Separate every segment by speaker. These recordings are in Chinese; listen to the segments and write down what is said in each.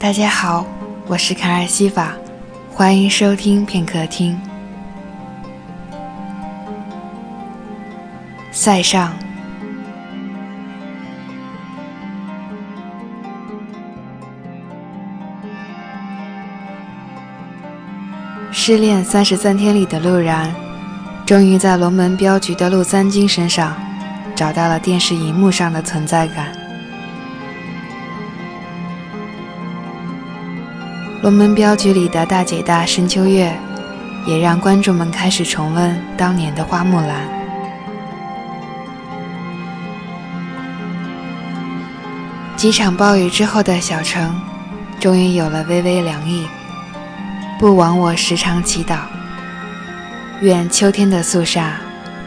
Speaker 1: 大家好，我是卡尔西法，欢迎收听片刻听。塞上，失恋三十三天里的陆然，终于在龙门镖局的陆三金身上找到了电视荧幕上的存在感。龙门镖局里的大姐大深秋月，也让观众们开始重温当年的花木兰。几场暴雨之后的小城，终于有了微微凉意。不枉我时常祈祷，愿秋天的肃杀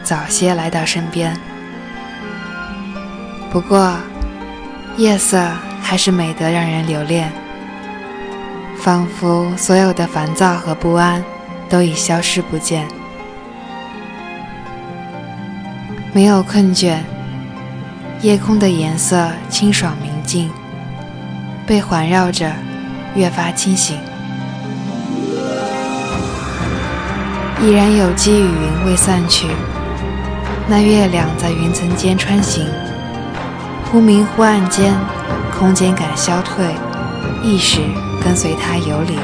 Speaker 1: 早些来到身边。不过，夜色还是美得让人留恋。仿佛所有的烦躁和不安都已消失不见，没有困倦，夜空的颜色清爽明净，被环绕着，越发清醒。依然有积雨云未散去，那月亮在云层间穿行，忽明忽暗间，空间感消退，意识。跟随他游离，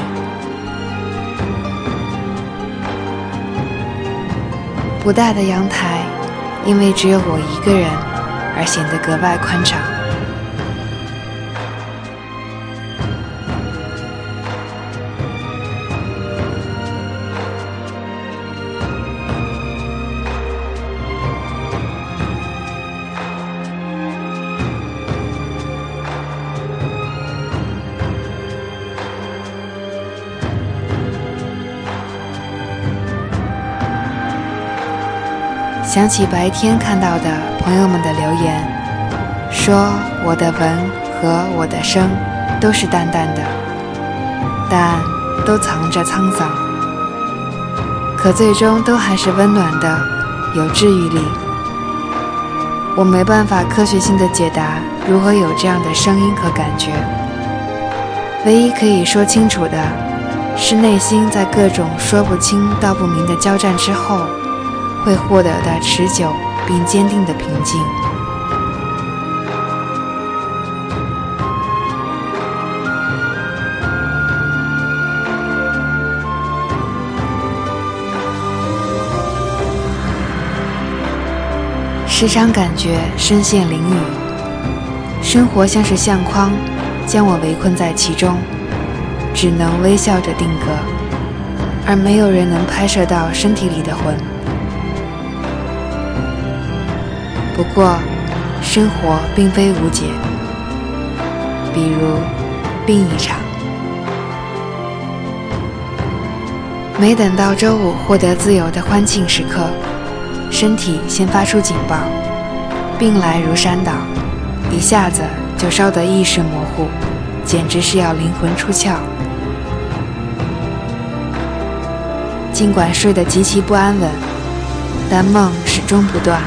Speaker 1: 不大的阳台，因为只有我一个人，而显得格外宽敞。想起白天看到的朋友们的留言，说我的文和我的声都是淡淡的，但都藏着沧桑，可最终都还是温暖的，有治愈力。我没办法科学性的解答如何有这样的声音和感觉，唯一可以说清楚的是，内心在各种说不清道不明的交战之后。会获得的持久并坚定的平静。时常感觉身陷囹圄，生活像是相框，将我围困在其中，只能微笑着定格，而没有人能拍摄到身体里的魂。不过，生活并非无解。比如，病一场，没等到周五获得自由的欢庆时刻，身体先发出警报，病来如山倒，一下子就烧得意识模糊，简直是要灵魂出窍。尽管睡得极其不安稳，但梦始终不断。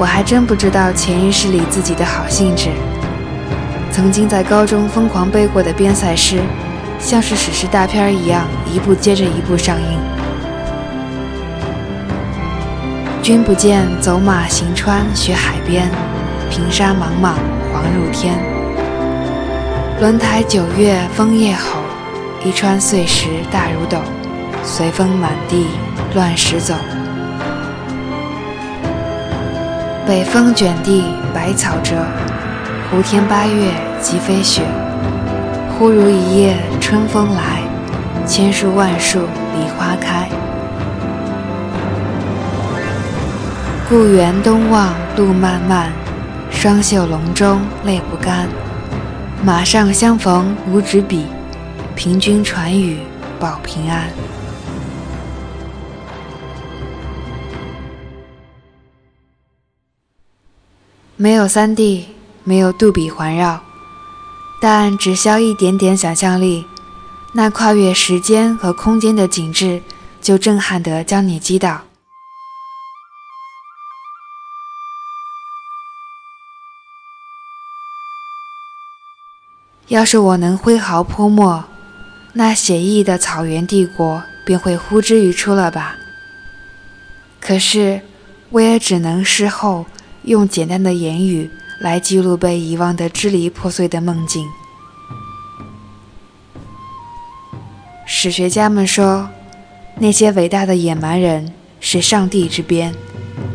Speaker 1: 我还真不知道潜意识里自己的好兴致。曾经在高中疯狂背过的边塞诗，像是史诗大片一样，一部接着一部上映。君不见，走马行川，雪海边，平沙茫茫，黄入天。轮台九月枫叶吼，一川碎石大如斗，随风满地乱石走。北风卷地白草折，胡天八月即飞雪。忽如一夜春风来，千树万树梨花开。故园东望路漫漫，双袖龙钟泪不干。马上相逢无纸笔，凭君传语报平安。没有三 D，没有杜比环绕，但只消一点点想象力，那跨越时间和空间的景致就震撼得将你击倒。要是我能挥毫泼墨，那写意的草原帝国便会呼之欲出了吧？可是，我也只能事后用简单的言语来记录被遗忘的支离破碎的梦境。史学家们说，那些伟大的野蛮人是上帝之鞭，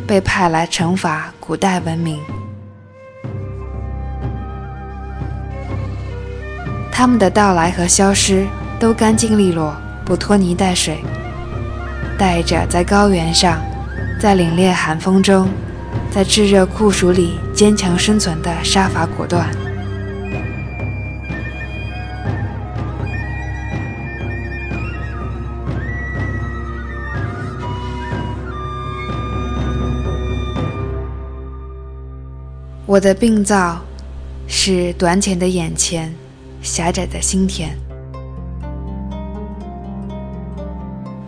Speaker 1: 被派来惩罚古代文明。他们的到来和消失都干净利落，不拖泥带水，带着在高原上，在凛冽寒风中，在炙热酷暑里坚强生存的杀伐果断。我的病灶是短浅的眼前。狭窄的心田，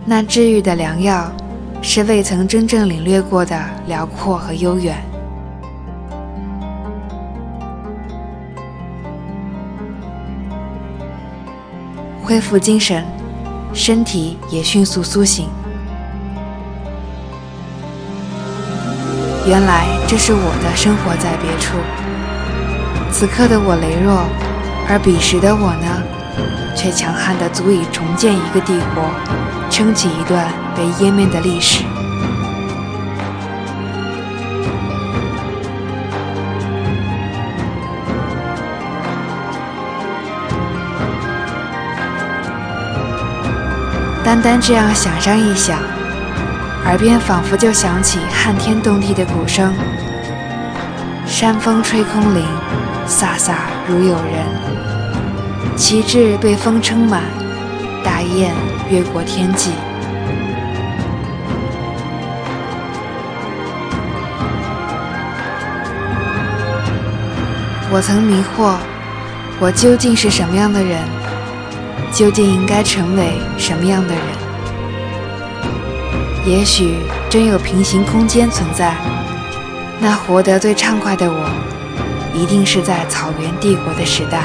Speaker 1: 那治愈的良药，是未曾真正领略过的辽阔和悠远。恢复精神，身体也迅速苏醒。原来这是我的生活在别处，此刻的我羸弱。而彼时的我呢，却强悍的足以重建一个帝国，撑起一段被湮灭的历史。单单这样想上一想，耳边仿佛就响起撼天动地的鼓声，山风吹空灵，飒飒如有人。旗帜被风撑满，大雁越过天际。我曾迷惑，我究竟是什么样的人？究竟应该成为什么样的人？也许真有平行空间存在，那活得最畅快的我，一定是在草原帝国的时代。